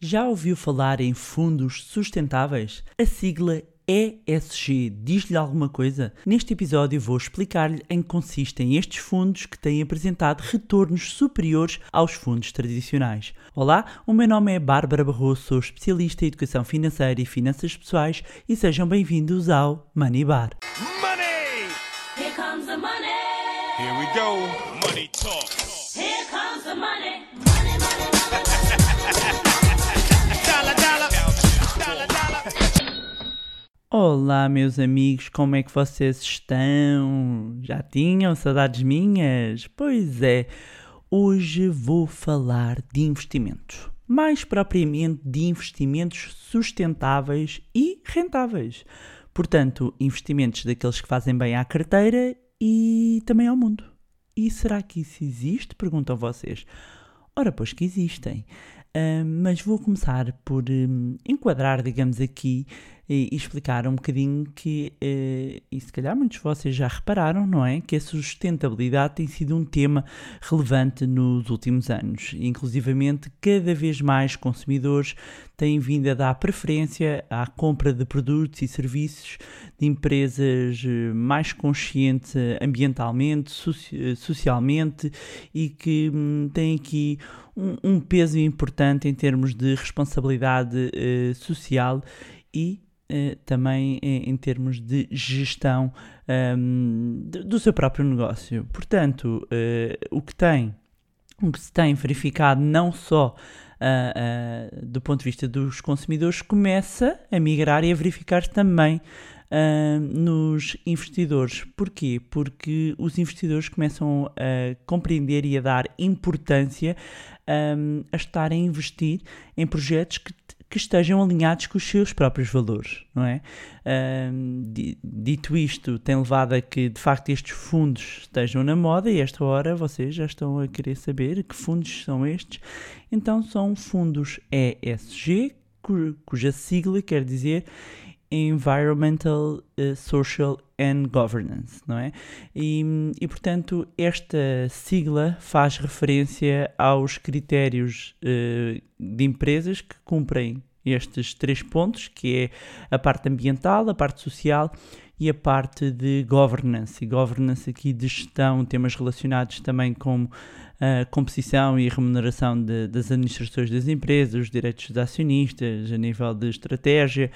Já ouviu falar em fundos sustentáveis? A sigla ESG diz-lhe alguma coisa? Neste episódio vou explicar-lhe em que consistem estes fundos que têm apresentado retornos superiores aos fundos tradicionais. Olá, o meu nome é Bárbara Barroso, sou especialista em educação financeira e finanças pessoais e sejam bem-vindos ao Money Bar. Money! Here comes the money. Here we go. Money talk. Olá, meus amigos, como é que vocês estão? Já tinham saudades minhas? Pois é, hoje vou falar de investimentos. Mais propriamente de investimentos sustentáveis e rentáveis. Portanto, investimentos daqueles que fazem bem à carteira e também ao mundo. E será que isso existe? Perguntam vocês. Ora, pois que existem. Ah, mas vou começar por hum, enquadrar, digamos aqui, e, e explicar um bocadinho que, eh, e se calhar muitos de vocês já repararam, não é? Que a sustentabilidade tem sido um tema relevante nos últimos anos. Inclusivamente, cada vez mais consumidores têm vindo a dar preferência à compra de produtos e serviços de empresas eh, mais conscientes eh, ambientalmente, soci- socialmente e que hum, têm aqui um, peso importante em termos de responsabilidade social e eh, também em, em termos de gestão ahm, de- do seu próprio negócio. Portanto, eh, o que tem, o que se tem verificado não só ah, do ponto de vista dos consumidores, começa a migrar e a verificar-se também ah, nos investidores. Porquê? Porque os investidores começam a compreender e a dar importância ahm, a estar a investir em projetos que, que estejam alinhados com os seus próprios valores, não é? Di- dito isto, tem levado a que de facto estes fundos estejam na moda e esta hora vocês já estão a querer saber que fundos são estes. Então são fundos ESG, cu- cuja sigla quer dizer Environmental, eh, Social and Governance, não é? E, e, portanto, esta sigla faz referência aos critérios eh, de empresas que cumprem estes três pontos, que é a parte ambiental, a parte social e a parte de governance. E governance aqui de gestão, temas relacionados também com a composição e remuneração de- das administrações das empresas, os direitos dos acionistas, a nível de estratégia.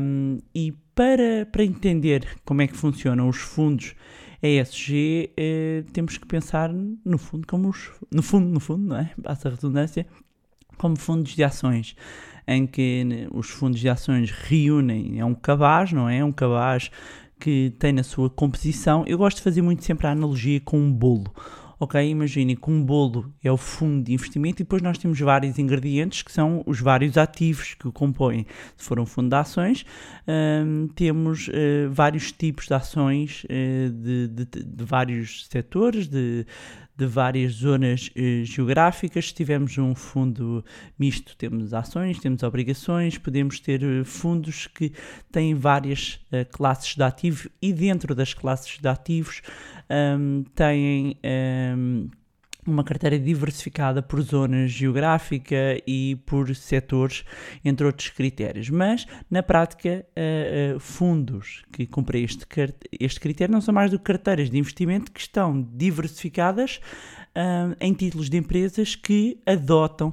Um, e para, para entender como é que funcionam os fundos ESG, eh, temos que pensar no fundo como os, no fundo, no fundo, não é? Passa a redundância, como fundos de ações, em que né, os fundos de ações reúnem, é um cabaz, não é? É um cabaz que tem na sua composição. Eu gosto de fazer muito sempre a analogia com um bolo. Ok, imaginem que um bolo é o fundo de investimento e depois nós temos vários ingredientes que são os vários ativos que o compõem. Se for um fundo de ações, hum, temos eh, vários tipos de ações eh, de, de- de vários setores, de, de várias zonas eh, geográficas. Se tivermos um fundo misto, temos ações, temos obrigações, podemos ter eh, fundos que têm várias eh, classes de ativos e dentro das classes de ativos hum, têm. hum, uma carteira diversificada por zona geográfica e por setores, entre outros critérios. Mas, na prática, eh, eh, fundos que cumprem este, este critério não são mais do que carteiras de investimento que estão diversificadas ah, em títulos de empresas que adotam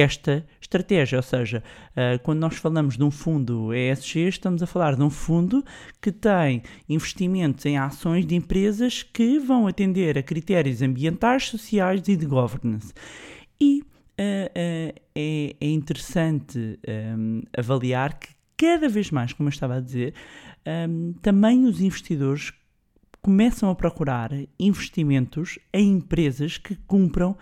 esta estratégia, ou seja, ah, quando nós falamos de um fundo ESG, estamos a falar de um fundo que tem investimentos em ações de empresas que vão atender a critérios ambientais, sociais e de governance. E ah, ah, é, é interessante avaliar que cada vez mais, como eu estava a dizer, também os investidores começam a procurar investimentos em empresas que cumpram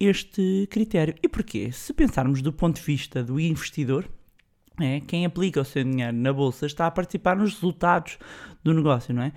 este critério. E porquê? Se pensarmos do ponto de vista do investidor, é, quem aplica o seu dinheiro na bolsa está a participar nos resultados do negócio, não é?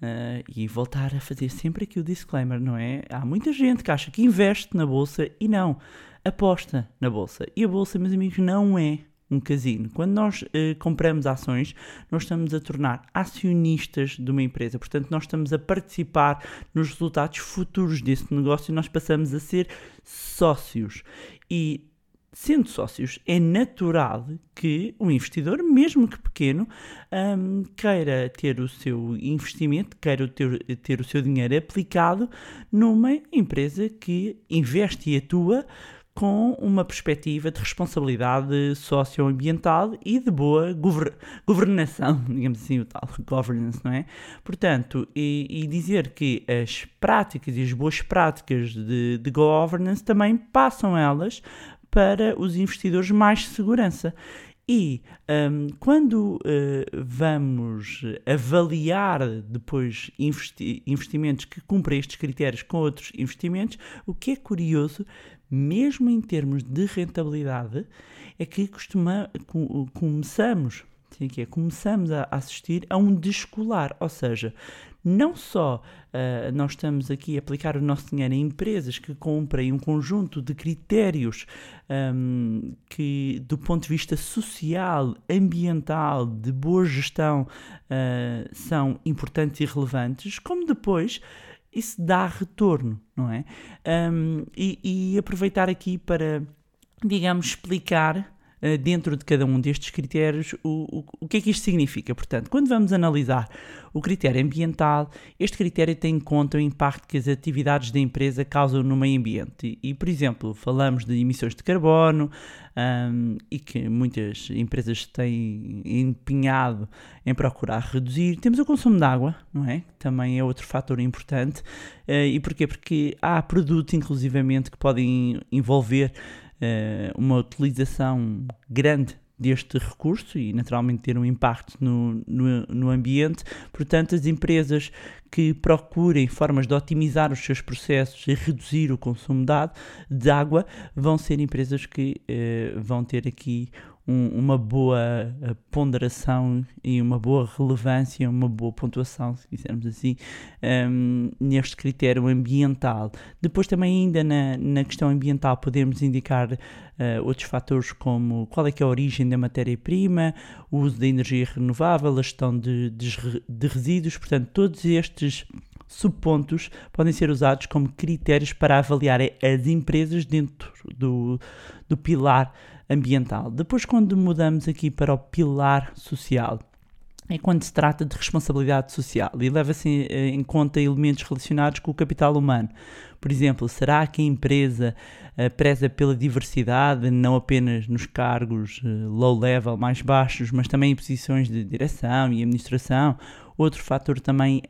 Ah, e voltar a fazer sempre aqui o disclaimer, não é? Há muita gente que acha que investe na bolsa e não, aposta na bolsa. E a bolsa, meus amigos, não é um casino. Quando nós eh, compramos ações, nós estamos a tornar acionistas de uma empresa. Portanto, nós estamos a participar nos resultados futuros desse negócio e nós passamos a ser sócios. E Sendo sócios, é natural que o investidor, mesmo que pequeno, hum, queira ter o seu investimento, queira ter, ter o seu dinheiro aplicado numa empresa que investe e atua com uma perspectiva de responsabilidade socioambiental e de boa gover governação, digamos assim, o tal governance, não é? Portanto, e, e dizer que as práticas e as boas práticas de, de governance também passam elas para os investidores mais segurança. E um, quando uh, vamos avaliar depois investi investimentos que cumprem estes critérios com outros investimentos, o que é curioso, mesmo em termos de rentabilidade, é que costuma, com, começamos, sim, que é, começamos a assistir a um descolar, ou seja, não só uh, nós estamos aqui a aplicar o nosso dinheiro em empresas que comprem um conjunto de critérios um, que, do ponto de vista social, ambiental, de boa gestão, uh, são importantes e relevantes, como depois isso dá retorno, não é? Um, e, e aproveitar aqui para, digamos, explicar dentro de cada um destes critérios, o, o, o que é que isto significa? Portanto, quando vamos analisar o critério ambiental, este critério tem em conta o impacto que as atividades da empresa causam no meio ambiente. E, por exemplo, falamos de emissões de carbono um, e que muitas empresas têm empenhado em procurar reduzir. Temos o consumo de água, não é? Também é outro fator importante. Uh, e porquê? Porque há produtos, inclusivamente, que podem envolver uh, uma utilização grande deste recurso e naturalmente ter um impacto no, no, no, ambiente. Portanto, as empresas que procurem formas de otimizar os seus processos e reduzir o consumo de água vão ser empresas que eh, vão ter aqui um, uma boa eh, ponderação e uma boa relevância, uma boa pontuação, se quisermos assim, um, neste critério ambiental. Depois, também, ainda na, na questão ambiental, podemos indicar uh, outros fatores como qual é que é a origem da matéria-prima, o uso da energia renovável, a gestão de, de, de resíduos, portanto, todos estes subpontos podem ser usados como critérios para avaliar as empresas dentro do, do pilar ambiental. Depois, quando mudamos aqui para o pilar social, é quando se trata de responsabilidade social e leva-se eh, em conta elementos relacionados com o capital humano. Por exemplo, será que a empresa uh, preza pela diversidade, não apenas nos cargos uh, low level, mais baixos, mas também em posições de direção e administração? Outro fator também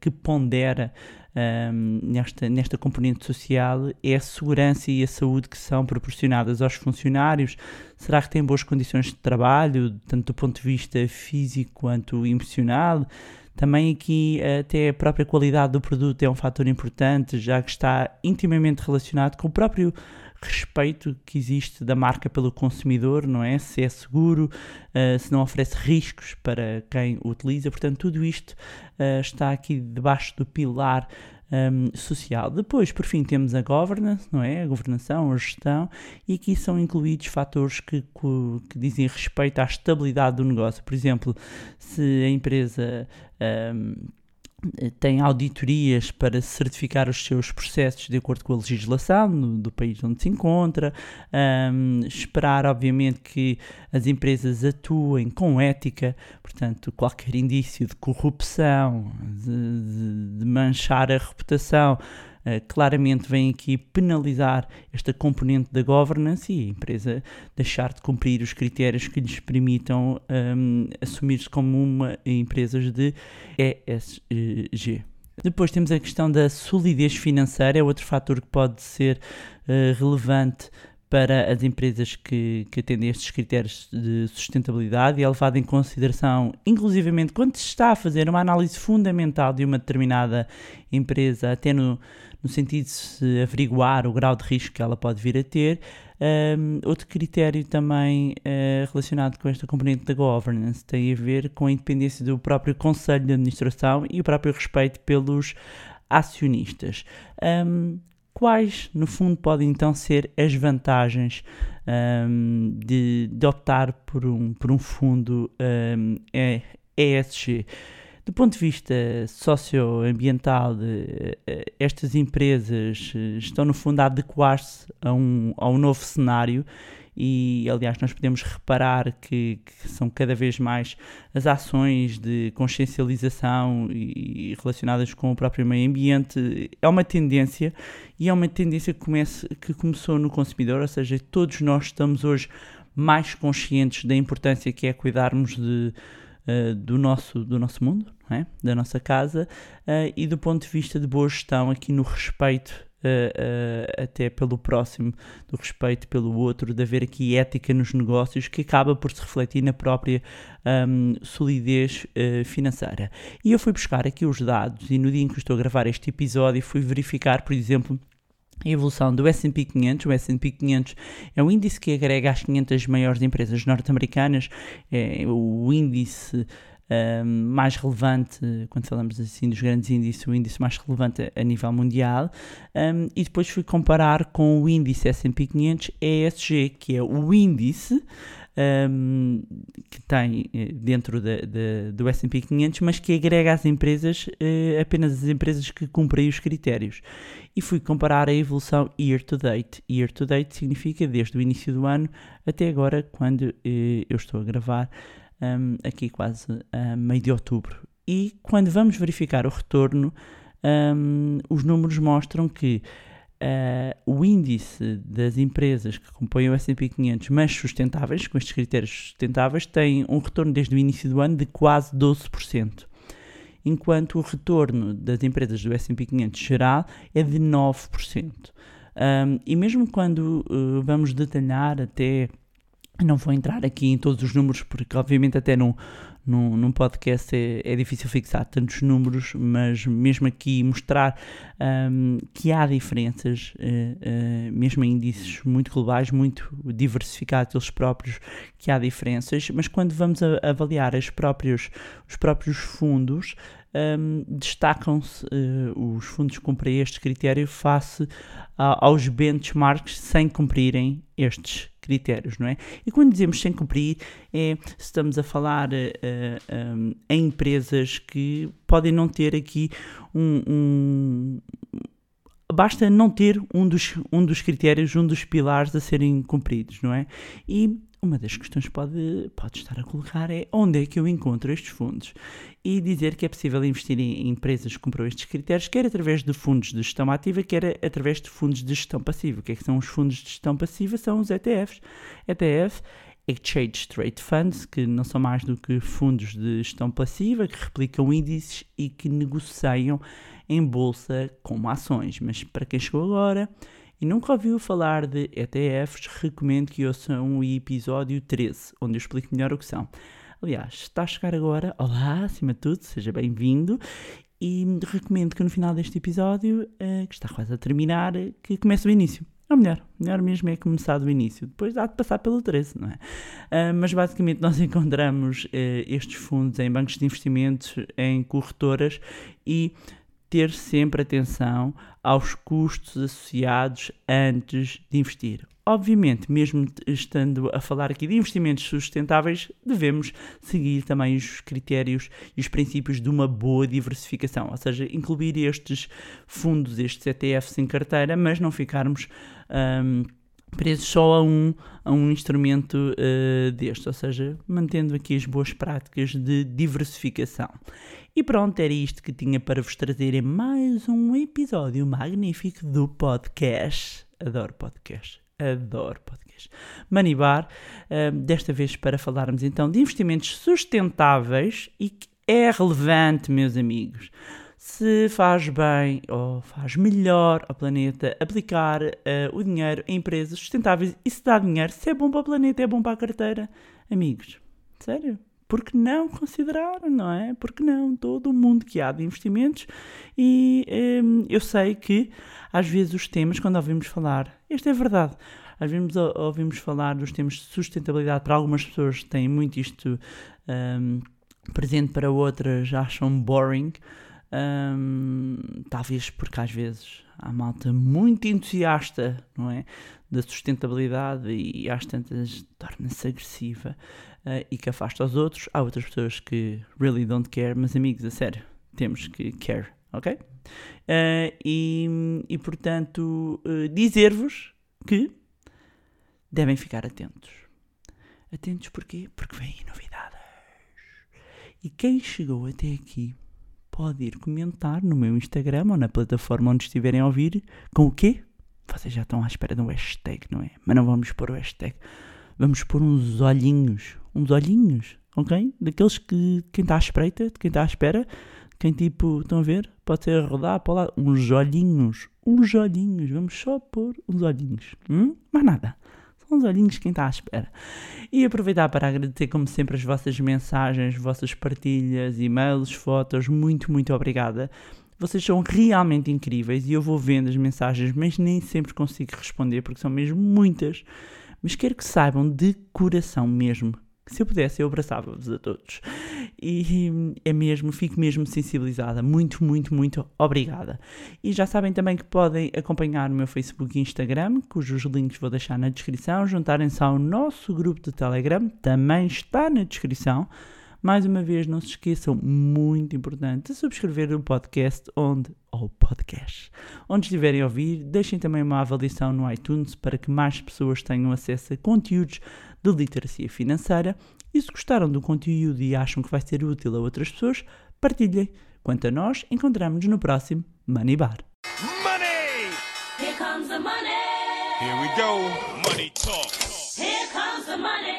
que pondera um, nesta, nesta componente social é a segurança e a saúde que são proporcionadas aos funcionários. Será que têm boas condições de trabalho, tanto do ponto de vista físico quanto emocional? Também aqui até a própria qualidade do produto é um fator importante, já que está intimamente relacionado com o próprio respeito que existe da marca pelo consumidor, não é? Se é seguro, uh, se não oferece riscos para quem o utiliza. Portanto, tudo isto uh, está aqui debaixo do pilar um, social. Depois, por fim, temos a governance, não é? A governação, a gestão, e aqui são incluídos fatores que, que dizem respeito à estabilidade do negócio. Por exemplo, se a empresa um, tem auditorias para certificar os seus processos de acordo com a legislação do, país onde se encontra, um, esperar, obviamente, que as empresas atuem com ética, portanto, qualquer indício de corrupção, de, de, de manchar a reputação claramente vem aqui penalizar esta componente da governance e a empresa deixar de cumprir os critérios que lhes permitam um, assumir-se como uma empresa de ESG. Depois temos a questão da solidez financeira, é outro fator que pode ser uh, relevante para as empresas que, que atendem estes critérios de sustentabilidade e é levado em consideração, inclusivamente, quando se está a fazer uma análise fundamental de uma determinada empresa, até no, no sentido de se averiguar o grau de risco que ela pode vir a ter. Um, outro critério também uh, relacionado com esta componente da governance tem a ver com a independência do próprio Conselho de Administração e o próprio respeito pelos acionistas. Um, quais, no fundo, podem então ser as vantagens um, de, de, optar por um, por um fundo um, ESG? Do ponto de vista socioambiental, eh, estas empresas eh, estão no fundo a adequar-se a um, a um novo cenário e aliás nós podemos reparar que, que são cada vez mais as ações de consciencialização e, relacionadas com o próprio meio ambiente. É uma tendência e é uma tendência que, comece, que começou no consumidor, ou seja, todos nós estamos hoje mais conscientes da importância que é cuidarmos de, uh, do, nosso, do nosso mundo, é? da nossa casa, uh, e do ponto de vista de boa gestão, aqui no respeito uh, até pelo próximo, do respeito pelo outro, de haver aqui ética nos negócios que acaba por se refletir na própria um, solidez financeira. E eu fui buscar aqui os dados e no dia em que estou a gravar este episódio fui verificar, por exemplo, a evolução do S&P 500. O S&P 500 é o índice que agrega as 500 maiores empresas norte-americanas, é o índice um, mais relevante, quando falamos assim dos grandes índices, o índice mais relevante a, nível mundial, um, e depois fui comparar com o índice S&P 500 ESG, que é o índice um, que tem eh, dentro de, de, do S&P 500, mas que agrega às empresas uh, apenas as empresas que cumprem os critérios. E fui comparar a evolução year to date. Year to date significa desde o início do ano até agora, quando uh, eu estou a gravar, um, aqui quase a meio de outubro. E quando vamos verificar o retorno, um, os números mostram que uh, o índice das empresas que compõem o S&P 500, mas sustentáveis, com estes critérios sustentáveis, tem um retorno desde o início do ano de quase 12%, enquanto o retorno das empresas do S&P 500 geral é de 9%. Um, e mesmo quando uh, vamos detalhar até não vou entrar aqui em todos os números, porque obviamente até num, num, num podcast é, é, difícil fixar tantos números, mas mesmo aqui mostrar um, que há diferenças, uh, uh, mesmo em índices muito globais, muito diversificados eles próprios, que há diferenças, mas quando vamos a, avaliar as próprios, os próprios fundos, um, destacam-se uh, os fundos que cumprem este critério face a, aos benchmarks sem cumprirem estes critérios, não é? E quando dizemos sem cumprir, é estamos a falar uh, um, em empresas que podem não ter aqui um, um basta não ter um dos, um dos critérios, um dos pilares a serem cumpridos, não é? E uma das questões que pode, pode estar a colocar é onde é que eu encontro estes fundos e dizer que é possível investir em empresas que cumpram estes critérios, quer através de fundos de gestão ativa, quer através de fundos de gestão passiva. O que é que são os fundos de gestão passiva? São os ETFs. ETF Exchange Trade Funds, que não são mais do que fundos de gestão passiva, que replicam índices e que negociam em bolsa como ações. Mas para quem chegou agora, e nunca ouviu falar de ETFs, recomendo que ouçam o episódio 13, onde eu explico melhor o que são. Aliás, está a chegar agora, olá, acima de tudo, seja bem-vindo e recomendo que no final deste episódio, uh, que está quase a terminar, que comece o início. Ou melhor, melhor mesmo é começar do início, depois há de passar pelo 13, não é? Uh, mas basicamente nós encontramos uh, estes fundos em bancos de investimentos, em corretoras e ter sempre atenção aos custos associados antes de investir. Obviamente, mesmo estando a falar aqui de investimentos sustentáveis, devemos seguir também os critérios e os princípios de uma boa diversificação, ou seja, incluir estes fundos, estes ETFs em carteira, mas não ficarmos. Um, presos só a um, a um instrumento uh, deste, ou seja, mantendo aqui as boas práticas de diversificação. E pronto, era isto que tinha para vos trazer em mais um episódio magnífico do podcast. Adoro podcast, adoro podcast. Manibar, uh, desta vez para falarmos então de investimentos sustentáveis e que é relevante, meus amigos se faz bem ou faz melhor ao planeta aplicar uh, o dinheiro em empresas sustentáveis e se dá dinheiro, se é bom para o planeta, é bom para a carteira. Amigos, sério? Por que não considerar, não é? Por que não? Todo o mundo que há de investimentos e um, ehm, eu sei que às vezes os temas, quando ouvimos falar, isto é verdade, às vezes ouvimos falar dos temas de sustentabilidade, para algumas pessoas têm muito isto um, ehm, presente, para outras acham boring, um, talvez porque às vezes há malta muito entusiasta, não é? Da sustentabilidade e às tantas torna-se agressiva uh, e que afasta os outros. Há outras pessoas que really don't care, mas amigos, a sério, temos que care, ok? Uh, e, e portanto, uh, dizer-vos que devem ficar atentos. Atentos porquê? Porque vêm novidades. E quem chegou até aqui pode ir comentar no meu Instagram ou na plataforma onde estiverem a ouvir com o quê? Vocês já estão à espera de um hashtag, não é? Mas não vamos pôr o hashtag. Vamos pôr uns olhinhos. Uns olhinhos, ok? Daqueles que quem está à espreita, de quem está à espera, quem tipo, estão a ver? Pode ser rodar para lá. Uns olhinhos. Uns olhinhos. Vamos só pôr uns olhinhos. Hum? Mais nada. São uns olhinhos quem está à espera. E aproveitar para agradecer, como sempre, as vossas mensagens, vossas partilhas, e-mails, fotos. Muito, muito obrigada. Vocês são realmente incríveis e eu vou vendo as mensagens, mas nem sempre consigo responder porque são mesmo muitas. Mas quero que saibam de coração mesmo. Se eu pudesse, eu abraçava-vos a todos. E é mesmo, fico mesmo sensibilizada. Muito, muito, muito obrigada. E já sabem também que podem acompanhar o meu Facebook e Instagram, cujos links vou deixar na descrição. Juntarem-se ao nosso grupo de Telegram, também está na descrição. Mais uma vez, não se esqueçam, muito importante, de subscrever o podcast onde, ou podcast, onde estiverem a ouvir. Deixem também uma avaliação no iTunes para que mais pessoas tenham acesso a conteúdos de literacia financeira. E se gostaram do conteúdo e acham que vai ser útil a outras pessoas, partilhem. Quanto a nós, encontramos-nos no próximo Money Bar. Money! Here comes the money. Here we go. Money talk. Here comes the money.